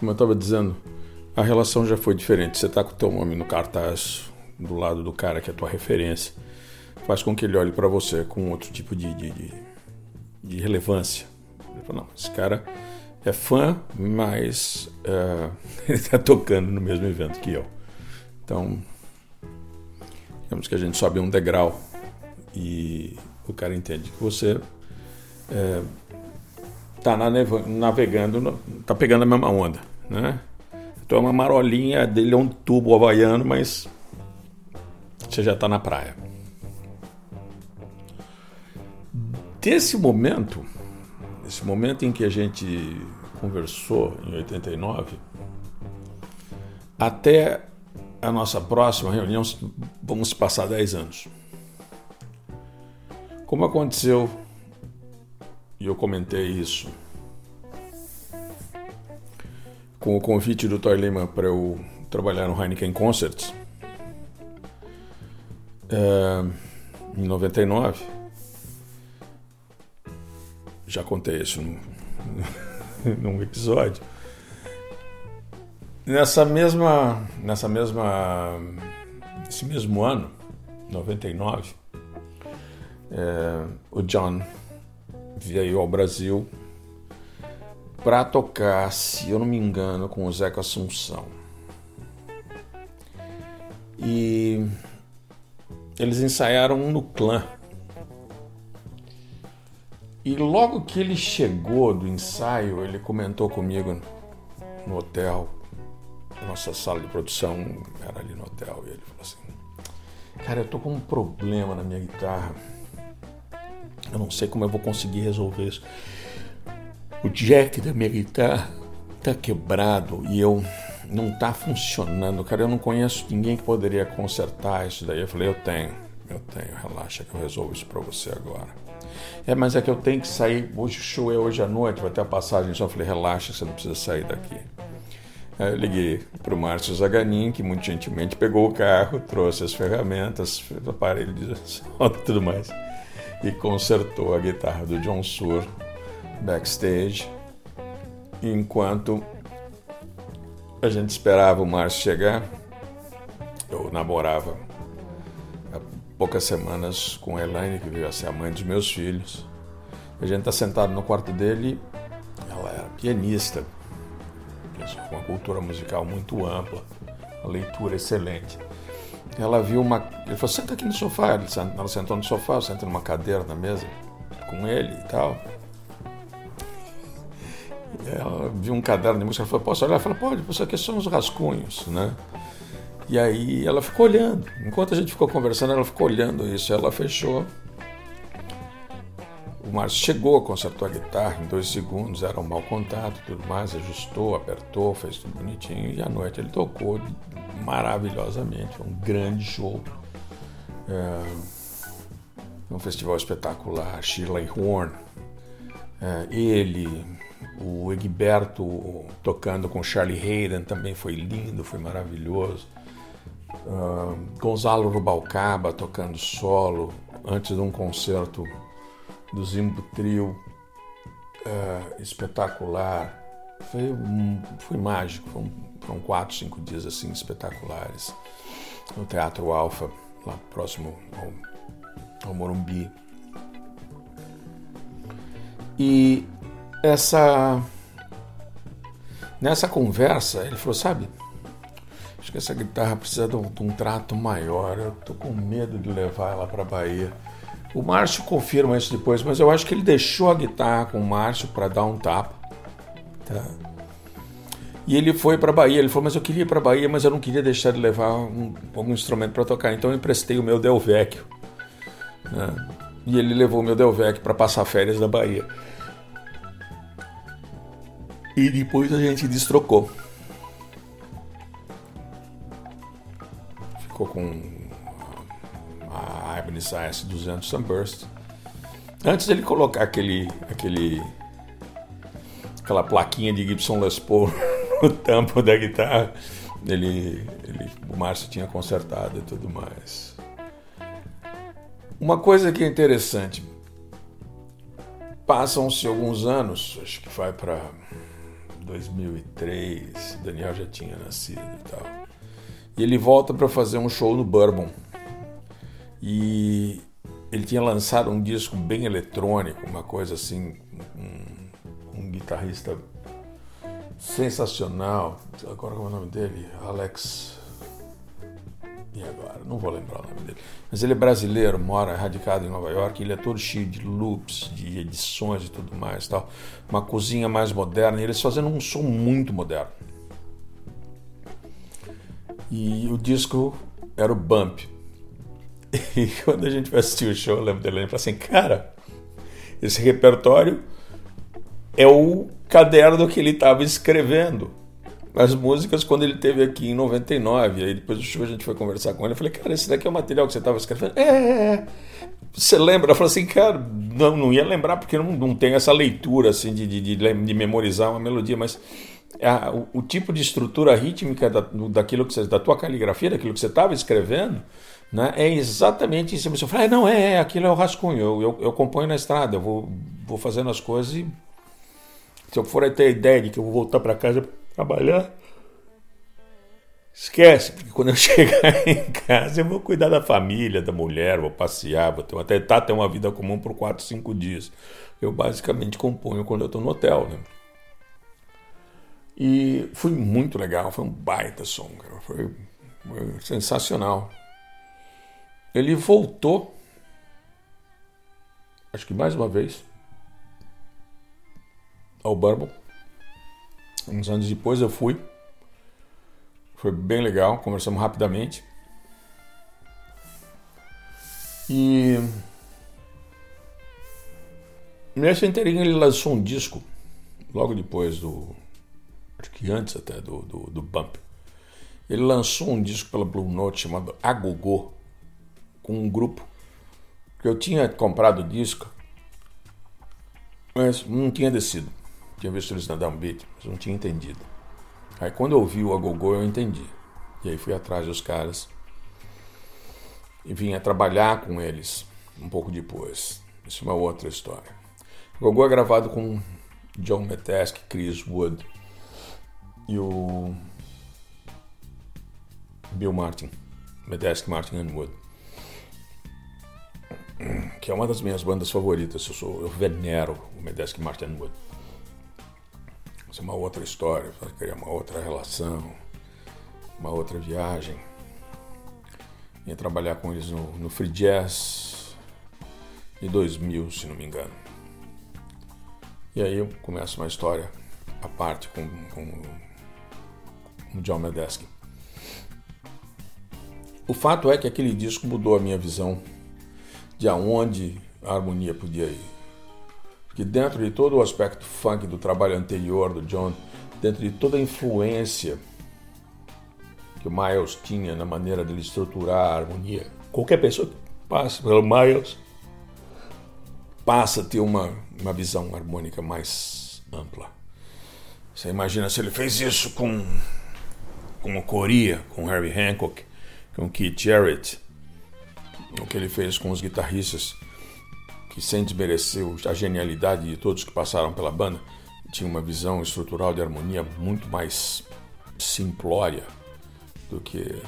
Como eu estava dizendo, a relação já foi diferente. Você está com o teu nome no cartaz do lado do cara que é a tua referência, faz com que ele olhe para você com outro tipo de, de, de, de relevância. Ele fala, não, esse cara é fã, mas uh, ele está tocando no mesmo evento que eu. Então, digamos que a gente sobe um degrau e o cara entende que você está uh, navegando, está pegando a mesma onda né? Então é uma marolinha dele é um tubo havaiano, mas você já está na praia. Desse momento, esse momento em que a gente conversou em 89, até a nossa próxima reunião, vamos passar 10 anos. Como aconteceu, e eu comentei isso com o convite do Toy Lehman para eu trabalhar no Heineken Concerts é, em 99. Já contei isso num, num episódio. Nessa mesma, nessa mesma, esse mesmo ano, 99, é, o John veio ao Brasil para tocar, se eu não me engano, com o Zeca Assunção. E eles ensaiaram no clã. E logo que ele chegou do ensaio, ele comentou comigo no hotel. Nossa sala de produção era ali no hotel. E ele falou assim: Cara, eu tô com um problema na minha guitarra. Eu não sei como eu vou conseguir resolver isso o jack da minha guitarra tá quebrado e eu não tá funcionando, cara. Eu não conheço ninguém que poderia consertar isso daí. Eu falei, eu tenho, eu tenho, relaxa que eu resolvo isso para você agora. É, mas é que eu tenho que sair. Hoje o show é hoje à noite, vai ter a passagem só. Falei, relaxa, você não precisa sair daqui. Aí eu liguei para o Márcio Zaganin, que muito gentilmente pegou o carro, trouxe as ferramentas, o aparelho de som e tudo mais, e consertou a guitarra do John Sur backstage, enquanto a gente esperava o Márcio chegar. Eu namorava há poucas semanas com a Elaine, que veio a ser a mãe dos meus filhos. A gente está sentado no quarto dele, ela era pianista, com uma cultura musical muito ampla, uma leitura excelente. Ela viu uma. Ele falou: senta aqui no sofá. Ela sentou no sofá, eu sentei numa cadeira na mesa com ele e tal. Ela viu um caderno de música, ela falou, posso olhar? Ela falou, pode, isso aqui são os rascunhos, né? E aí ela ficou olhando. Enquanto a gente ficou conversando, ela ficou olhando isso. Ela fechou. O Márcio chegou, consertou a guitarra em dois segundos, era um mau contato tudo mais, ajustou, apertou, fez tudo bonitinho. E à noite ele tocou maravilhosamente. Foi um grande show. É, um festival espetacular. Shirley Horn, é, ele, o Egberto tocando com Charlie Hayden também foi lindo, foi maravilhoso. Uh, Gonzalo Rubalcaba tocando solo antes de um concerto do Zimbo Trio uh, espetacular. Foi, foi mágico, foram, foram quatro, cinco dias assim espetaculares no Teatro Alfa, lá próximo ao, ao Morumbi. E essa nessa conversa ele falou, sabe, acho que essa guitarra precisa de um, de um trato maior. Eu tô com medo de levar ela para Bahia. O Márcio confirma isso depois, mas eu acho que ele deixou a guitarra com o Márcio para dar um tapa. Tá? E ele foi para Bahia. Ele falou, mas eu queria ir para Bahia, mas eu não queria deixar de levar um, algum instrumento para tocar. Então eu emprestei o meu Delvecchio. Né? E ele levou o meu Delvecchio para passar férias na Bahia. E depois a gente destrocou. Ficou com a Ibanez AS200 Sunburst. Antes dele colocar aquele, aquele, aquela plaquinha de Gibson Les Paul no tampo da guitarra, ele, ele, o Márcio tinha consertado e tudo mais. Uma coisa que é interessante, passam-se alguns anos, acho que vai para 2003, Daniel já tinha nascido e tal. E ele volta para fazer um show no Bourbon. E ele tinha lançado um disco bem eletrônico, uma coisa assim, um, um guitarrista sensacional. Agora como é o nome dele? Alex. E agora? Não vou lembrar o nome dele. Mas ele é brasileiro, mora radicado em Nova York. Ele é todo cheio de loops, de edições e tudo mais. Tal. Uma cozinha mais moderna. E eles fazendo um som muito moderno. E o disco era o Bump. E quando a gente vai assistir o show, eu lembro dele e falou assim: Cara, esse repertório é o caderno que ele estava escrevendo as músicas quando ele teve aqui em 99. Aí depois do show a gente foi conversar com ele. Eu falei, cara, esse daqui é o material que você estava escrevendo? É, é, é. Você lembra? Eu falei assim, cara, não, não ia lembrar porque não, não tem essa leitura assim de, de, de, de memorizar uma melodia, mas a, o, o, tipo de estrutura rítmica da, daquilo que você, da tua caligrafia, daquilo que você estava escrevendo, né, é exatamente isso. Você fala, ah, não, é, é, aquilo é o rascunho, eu, eu, eu componho na estrada, eu vou, vou fazendo as coisas e se eu for ter a ideia de que eu vou voltar para casa trabalhar, esquece, porque quando eu chegar em casa eu vou cuidar da família, da mulher, vou passear, vou ter, tentar ter uma vida comum por 4, 5 dias. Eu basicamente componho quando eu estou no hotel, né? E foi muito legal, foi um baita som, cara. Foi, foi sensacional. Ele voltou, acho que mais uma vez, ao Bourbon. Uns anos depois eu fui. Foi bem legal, conversamos rapidamente. E nessa inteirinha ele lançou um disco logo depois do. Acho que antes até do, do, do Bump. Ele lançou um disco pela Blue Note chamado Agogô, com um grupo que eu tinha comprado o disco, mas não tinha descido. Tinha visto eles na Downbeat, mas não tinha entendido. Aí quando eu ouvi o Agogô, eu entendi. E aí fui atrás dos caras e vinha trabalhar com eles um pouco depois. Isso é uma outra história. O Agogô é gravado com John Metesky, Chris Wood e o Bill Martin. Metesky, Martin and Wood. Que é uma das minhas bandas favoritas. Eu, sou, eu venero o Metesky, Martin and Wood. É uma outra história, criar uma outra relação, uma outra viagem. Ia trabalhar com eles no, no Free Jazz de 2000, se não me engano. E aí eu começo uma história à parte com, com o John Medeski. O fato é que aquele disco mudou a minha visão de aonde a harmonia podia ir que dentro de todo o aspecto funk do trabalho anterior do John, dentro de toda a influência que o Miles tinha na maneira de estruturar a harmonia, qualquer pessoa que passa pelo Miles passa a ter uma, uma visão harmônica mais ampla. Você imagina se ele fez isso com, com o Coria, com Harvey Hancock, com Keith Jarrett, o que ele fez com os guitarristas que sem desmerecer a genialidade de todos que passaram pela banda, tinha uma visão estrutural de harmonia muito mais simplória do que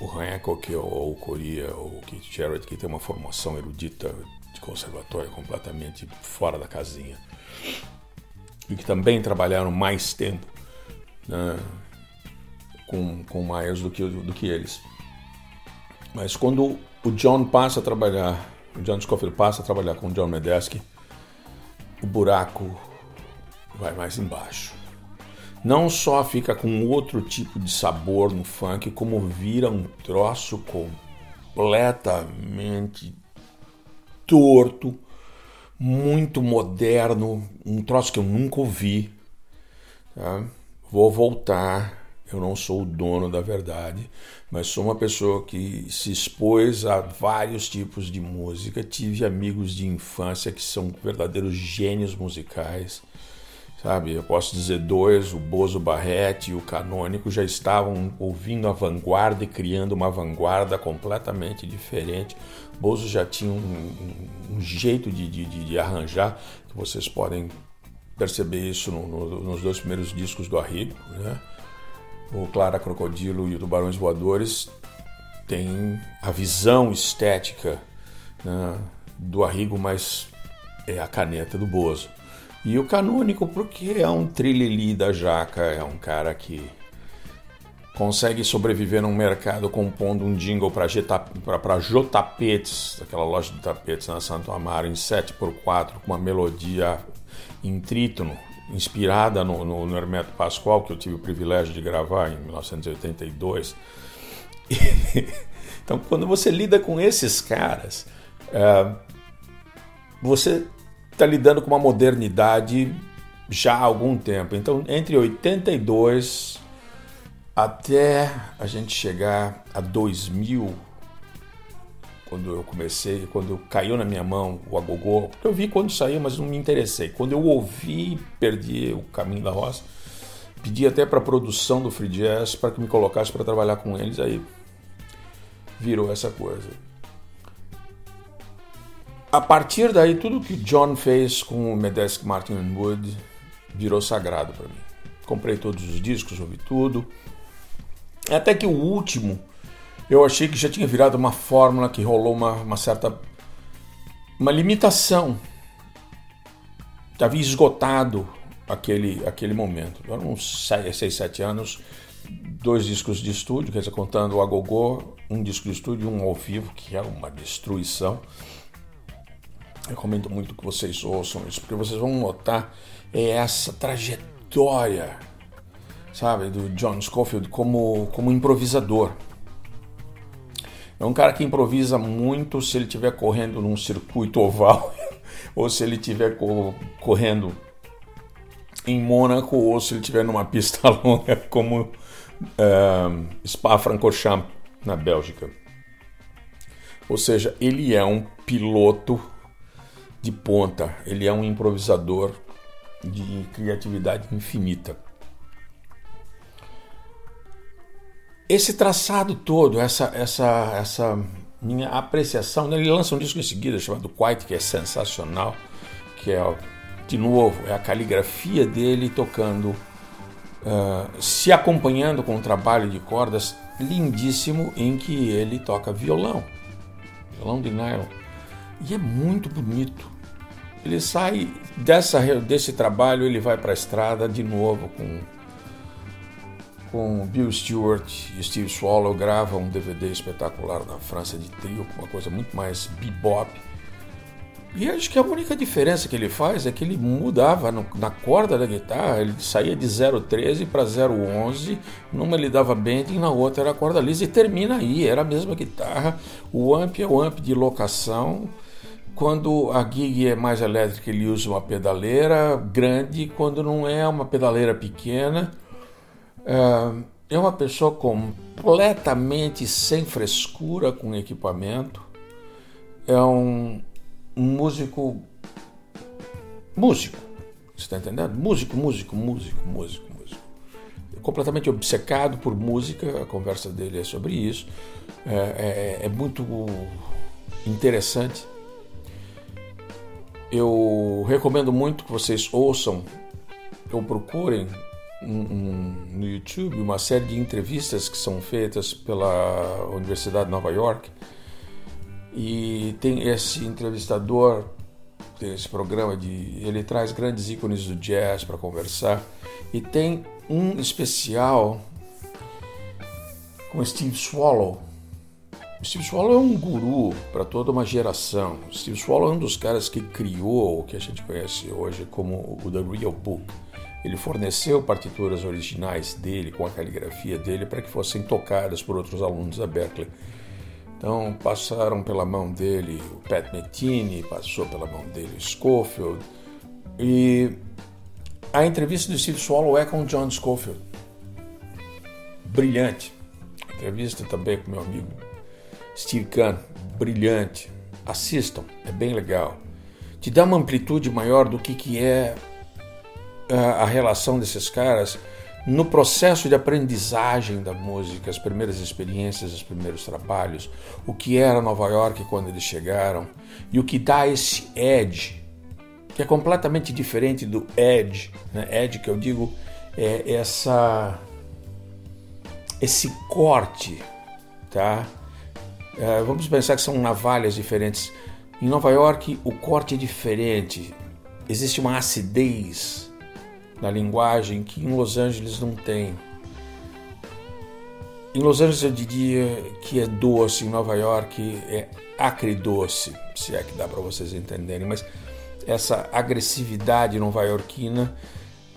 o Hancock ou o Coria ou o Keith Jarrett, que tem uma formação erudita de conservatório completamente fora da casinha. E que também trabalharam mais tempo né, com, com Myers do que, do que eles. Mas quando o John passa a trabalhar o John Scofield passa a trabalhar com o John Medeski, o buraco vai mais embaixo. não só fica com outro tipo de sabor no funk, como vira um troço completamente torto, muito moderno, um troço que eu nunca ouvi. Tá? Vou voltar. Eu não sou o dono da verdade, mas sou uma pessoa que se expôs a vários tipos de música. Tive amigos de infância que são verdadeiros gênios musicais sabe? Eu posso dizer dois, o Bozo Barrete e o Canônico já estavam ouvindo a vanguarda e criando uma vanguarda completamente diferente. Bozo já tinha um, um, jeito de, de, de, arranjar, que vocês podem perceber isso no, no, nos dois primeiros discos do Arrigo, né? O Clara Crocodilo e o Tubarões Voadores tem a visão estética né, do Arrigo, mas é a caneta do Bozo. E o canônico, porque é um trilili da jaca, é um cara que consegue sobreviver num mercado compondo um jingle para J-Tapetes, aquela loja de tapetes na Santo Amaro, em 7x4, com uma melodia em trítono, inspirada no, no, no, Hermeto Pascoal, que eu tive o privilégio de gravar em 1982. então, quando você lida com esses caras, é, você está lidando com uma modernidade já há algum tempo. Então, entre 82 até a gente chegar a 2000, quando eu comecei, quando caiu na minha mão o agogô, eu vi quando saiu, mas não me interessei. Quando eu ouvi, perdi o caminho da roça, pedi até para a produção do Free Jazz para que me colocasse para trabalhar com eles, aí virou essa coisa. A partir daí, tudo que John fez com o Medesk Martin Wood virou sagrado para mim. Comprei todos os discos, ouvi tudo. Até que o último, eu achei que já tinha virado uma fórmula que rolou uma, uma certa uma limitação. Havia esgotado aquele, aquele momento. Eram uns 6, 7 anos, dois discos de estúdio, quer dizer, contando o Agogô, um disco de estúdio e um ao vivo, que é uma destruição. Recomendo muito que vocês ouçam isso, porque vocês vão notar é essa trajetória, sabe, do John Scofield como, como improvisador. É um cara que improvisa muito se ele estiver correndo num circuito oval ou se ele estiver correndo em Mônaco ou se ele estiver numa pista longa como uh, Spa-Francorchamps na Bélgica. Ou seja, ele é um piloto de ponta, ele é um improvisador de criatividade infinita. Esse traçado todo, essa, essa, essa minha apreciação, né? ele lança um disco em seguida chamado Quiet, que é sensacional, que é, de novo, é a caligrafia dele tocando, uh, se acompanhando com um trabalho de cordas lindíssimo em que ele toca violão, violão de nylon. E é muito bonito. Ele sai dessa, desse trabalho, ele vai para a estrada de novo com, com Bill Stewart e Steve Swallow, grava um DVD espetacular na França de trio, uma coisa muito mais bebop. E acho que a única diferença que ele faz é que ele mudava no, na corda da guitarra, ele saía de 0,13 para 0,11, numa ele dava bending, na outra era corda lisa e termina aí, era a mesma guitarra. O amp é o amp de locação, quando a gig é mais elétrica, ele usa uma pedaleira grande. Quando não é uma pedaleira pequena, é, é uma pessoa completamente sem frescura com equipamento. É um, músico. Músico, você está entendendo? Músico, músico, músico, músico, músico. Completamente obcecado por música, a conversa dele é sobre isso. é, é, é muito interessante eu recomendo muito que vocês ouçam ou procurem no YouTube uma série de entrevistas que são feitas pela Universidade de Nova York. E tem esse entrevistador tem esse programa de ele traz grandes ícones do jazz para conversar. E tem um especial com Steve Swallow. Steve Swallow é um guru para toda uma geração. Steve Swallow é um dos caras que criou o que a gente conhece hoje como o The Real Book, ele forneceu partituras originais dele, com a caligrafia dele, para que fossem tocadas por outros alunos da Berkeley. Então passaram pela mão dele o Pat Metini, passou pela mão dele o Schofield. E a entrevista do Steve Swallow é com o John Schofield. Brilhante. Entrevista também com meu amigo Steve Kahn. Brilhante. Assistam, é bem legal. Te dá uma amplitude maior do que, que é a, relação desses caras no processo de aprendizagem da música, as primeiras experiências, os primeiros trabalhos, o que era Nova York quando eles chegaram e o que dá esse edge, que é completamente diferente do edge, né? edge que eu digo é essa esse corte, tá? É, vamos pensar que são navalhas diferentes. Em Nova York o corte é diferente, existe uma acidez na linguagem que em Los Angeles não tem. Em Los Angeles eu diria que é doce, em Nova York é acridoce, se é que dá para vocês entenderem, mas essa agressividade nova-iorquina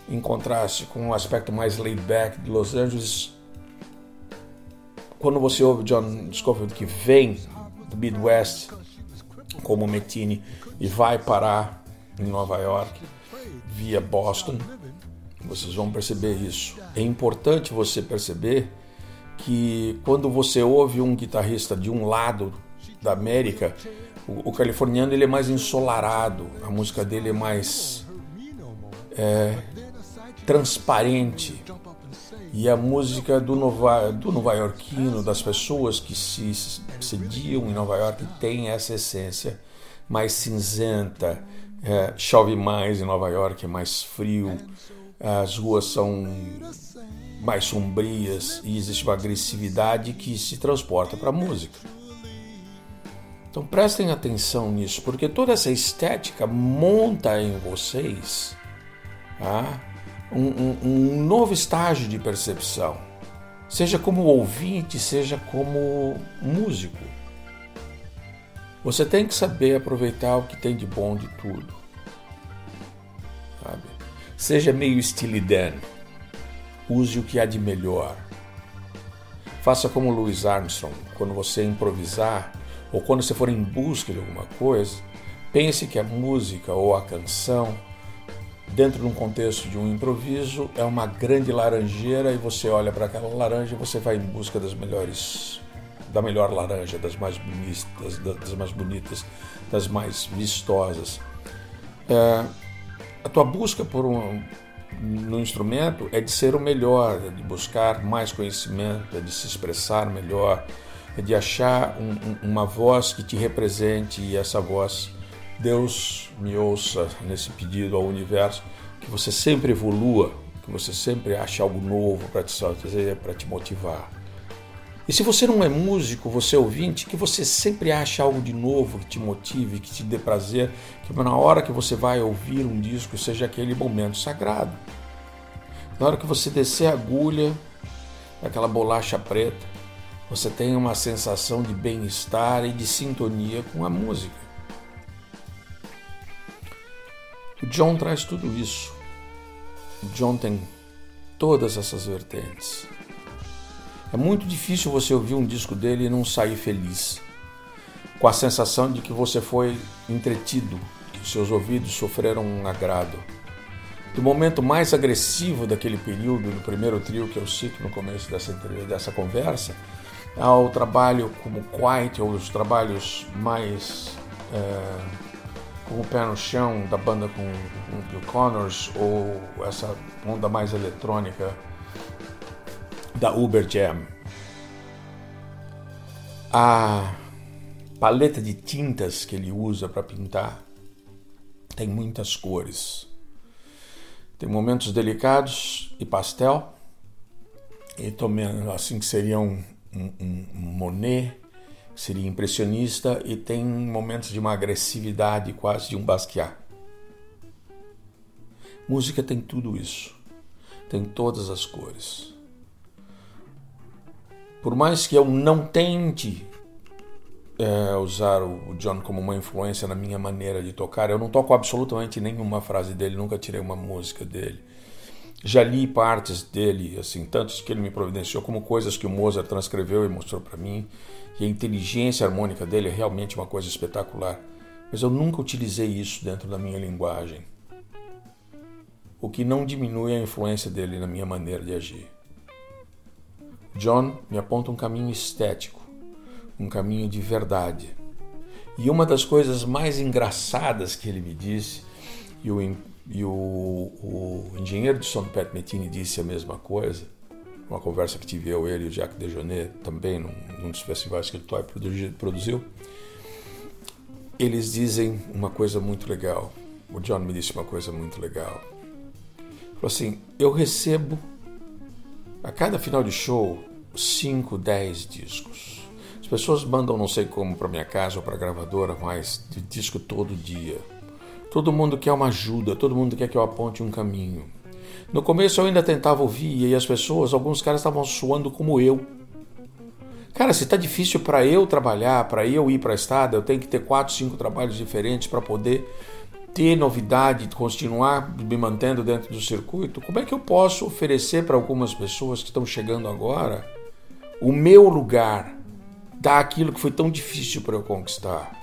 em contraste com o aspecto mais laid back de Los Angeles. Quando você ouve John Scofield que vem do Midwest como Metini e vai parar em Nova York via Boston, vocês vão perceber isso. É importante você perceber que quando você ouve um guitarrista de um lado da América, o, o californiano ele é mais ensolarado, a música dele é mais é, transparente. E a música do nova, do nova iorquino, das pessoas que se sediam em Nova York, tem essa essência mais cinzenta. É, chove mais em Nova York, é mais frio as ruas são mais sombrias e existe uma agressividade que se transporta para a música. Então prestem atenção nisso, porque toda essa estética monta em vocês tá? um, um, um novo estágio de percepção, seja como ouvinte, seja como músico. Você tem que saber aproveitar o que tem de bom de tudo. Seja meio Steely Dan. Use o que há de melhor. Faça como Louis Armstrong, quando você improvisar ou quando você for em busca de alguma coisa, pense que a música ou a canção, dentro de um contexto de um improviso, é uma grande laranjeira e você olha para aquela laranja e você vai em busca das melhores da melhor laranja, das mais bonitas, das mais bonitas, das mais vistosas. É, a tua busca por um no instrumento é de ser o melhor, é de buscar mais conhecimento, é de se expressar melhor, é de achar um, um, uma voz que te represente e essa voz, Deus me ouça nesse pedido ao universo, que você sempre evolua, que você sempre ache algo novo para te, para te motivar. E se você não é músico, você é ouvinte, que você sempre ache algo de novo que te motive, que te dê prazer, que na hora que você vai ouvir um disco seja aquele momento sagrado. Na hora que você descer a agulha daquela bolacha preta, você tem uma sensação de bem-estar e de sintonia com a música. O John traz tudo isso. O John tem todas essas vertentes. É muito difícil você ouvir um disco dele e não sair feliz, com a sensação de que você foi entretido, que seus ouvidos sofreram um agrado. Do momento mais agressivo daquele período, do primeiro trio que eu cito no começo dessa, dessa conversa, ao trabalho como Quiet, ou os trabalhos mais é, com o pé no chão da banda com, com Bill Connors, ou essa onda mais eletrônica da Uber Jam. A paleta de tintas que ele usa para pintar tem muitas cores. Tem momentos delicados e pastel, e tomando assim que seria um, um, um Monet, seria impressionista, e tem momentos de uma agressividade quase de um Basquiat. Música tem tudo isso, tem todas as cores. Por mais que eu não tente é, usar o John como uma influência na minha maneira de tocar, eu não toco absolutamente nenhuma frase dele, nunca tirei uma música dele. Já li partes dele, assim, tantos que ele me providenciou, como coisas que o Mozart transcreveu e mostrou para mim. E a inteligência harmônica dele é realmente uma coisa espetacular. Mas eu nunca utilizei isso dentro da minha linguagem. O que não diminui a influência dele na minha maneira de agir. John me aponta um caminho estético, um caminho de verdade. E uma das coisas mais engraçadas que ele me disse, e o, e o, o engenheiro de som Pat Metini disse a mesma coisa, uma conversa que tive eu, ele e o Jacques Dejonet, também num, num dos festivais que ele produziu, eles dizem uma coisa muito legal. O John me disse uma coisa muito legal. Falou assim: eu recebo a cada final de show 5, 10 discos. As pessoas mandam não sei como para minha casa ou para a gravadora, mas de disco todo dia. Todo mundo quer uma ajuda, todo mundo quer que eu aponte um caminho. No começo eu ainda tentava ouvir e as pessoas, alguns caras estavam suando como eu. Cara, se tá difícil para eu trabalhar, para eu ir para a estrada, eu tenho que ter quatro, cinco trabalhos diferentes para poder ter novidade, continuar me mantendo dentro do circuito. Como é que eu posso oferecer para algumas pessoas que estão chegando agora o meu lugar, dar aquilo que foi tão difícil para eu conquistar?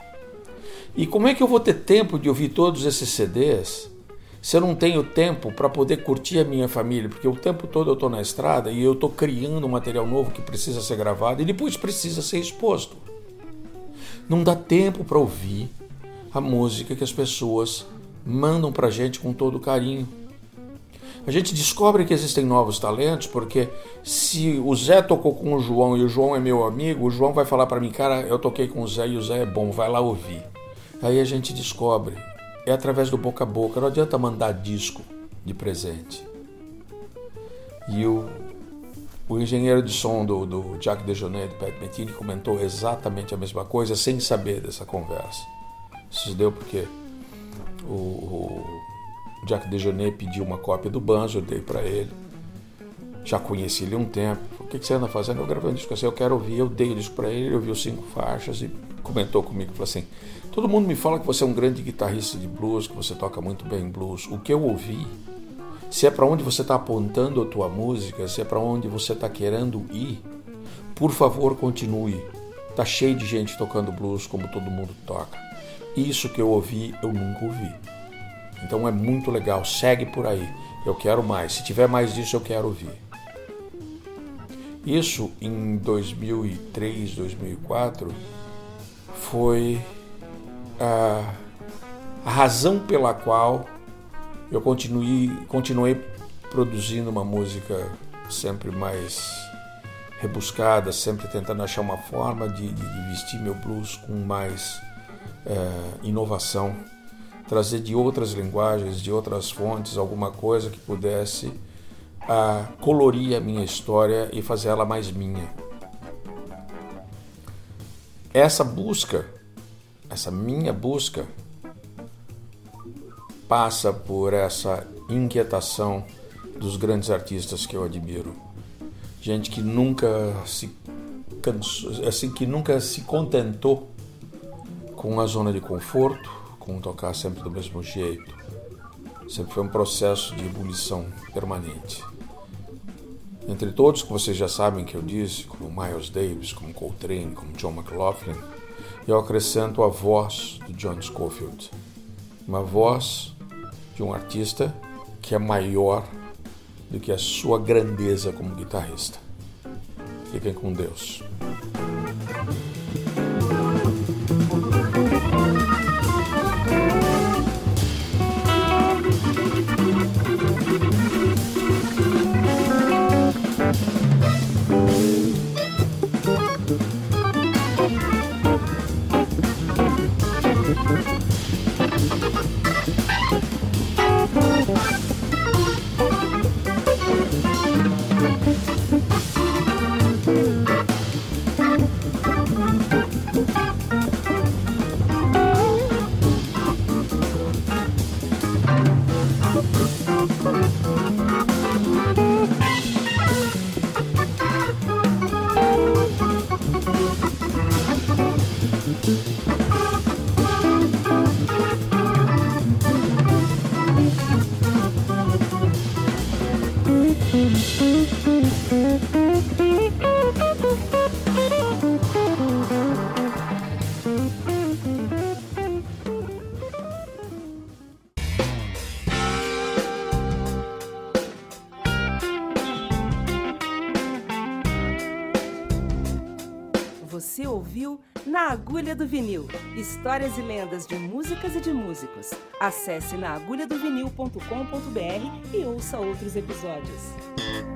E como é que eu vou ter tempo de ouvir todos esses CDs se eu não tenho tempo para poder curtir a minha família? Porque o tempo todo eu estou na estrada e eu estou criando um material novo que precisa ser gravado e depois precisa ser exposto. Não dá tempo para ouvir a música que as pessoas mandam para a gente com todo carinho. A gente descobre que existem novos talentos porque se o Zé tocou com o João e o João é meu amigo, o João vai falar para mim, cara, eu toquei com o Zé e o Zé é bom, vai lá ouvir. Aí a gente descobre. É através do boca a boca. Não adianta mandar disco de presente. E o, o engenheiro de som do, do Dejonet, do Pat Metini, comentou exatamente a mesma coisa sem saber dessa conversa. Isso se deu porque o, Jack Dejonet pediu uma cópia do banjo, eu dei para ele. Já conheci ele um tempo. O que, que você anda fazendo? Eu gravando disco assim, eu quero ouvir. Eu dei o disco para ele, ele ouviu cinco faixas e comentou comigo, falou assim, todo mundo me fala que você é um grande guitarrista de blues, que você toca muito bem blues. O que eu ouvi, se é para onde você está apontando a tua música, se é para onde você está querendo ir, por favor continue. Tá cheio de gente tocando blues como todo mundo toca. Isso que eu ouvi, eu nunca ouvi. Então é muito legal, segue por aí. Eu quero mais. Se tiver mais disso, eu quero ouvir. Isso em 2003, 2004 foi a, a razão pela qual eu continuei, continuei produzindo uma música sempre mais rebuscada, sempre tentando achar uma forma de, de, de vestir meu blues com mais é, inovação, trazer de outras linguagens, de outras fontes, alguma coisa que pudesse a, colorir a minha história e fazer ela mais minha. Essa busca, essa minha busca, passa por essa inquietação dos grandes artistas que eu admiro. Gente que nunca se cansou, assim que nunca se contentou com a zona de conforto, com tocar sempre do mesmo jeito. Sempre foi um processo de ebulição permanente. Entre todos que vocês já sabem que eu disse, como Miles Davis, como Coltrane, como John McLaughlin, eu acrescento a voz do John Scofield. Uma voz de um artista que é maior do que a sua grandeza como guitarrista. Fiquem com Deus. Do Vinil Histórias e lendas de músicas e de músicos. Acesse naagulhadovinil.com.br e ouça outros episódios.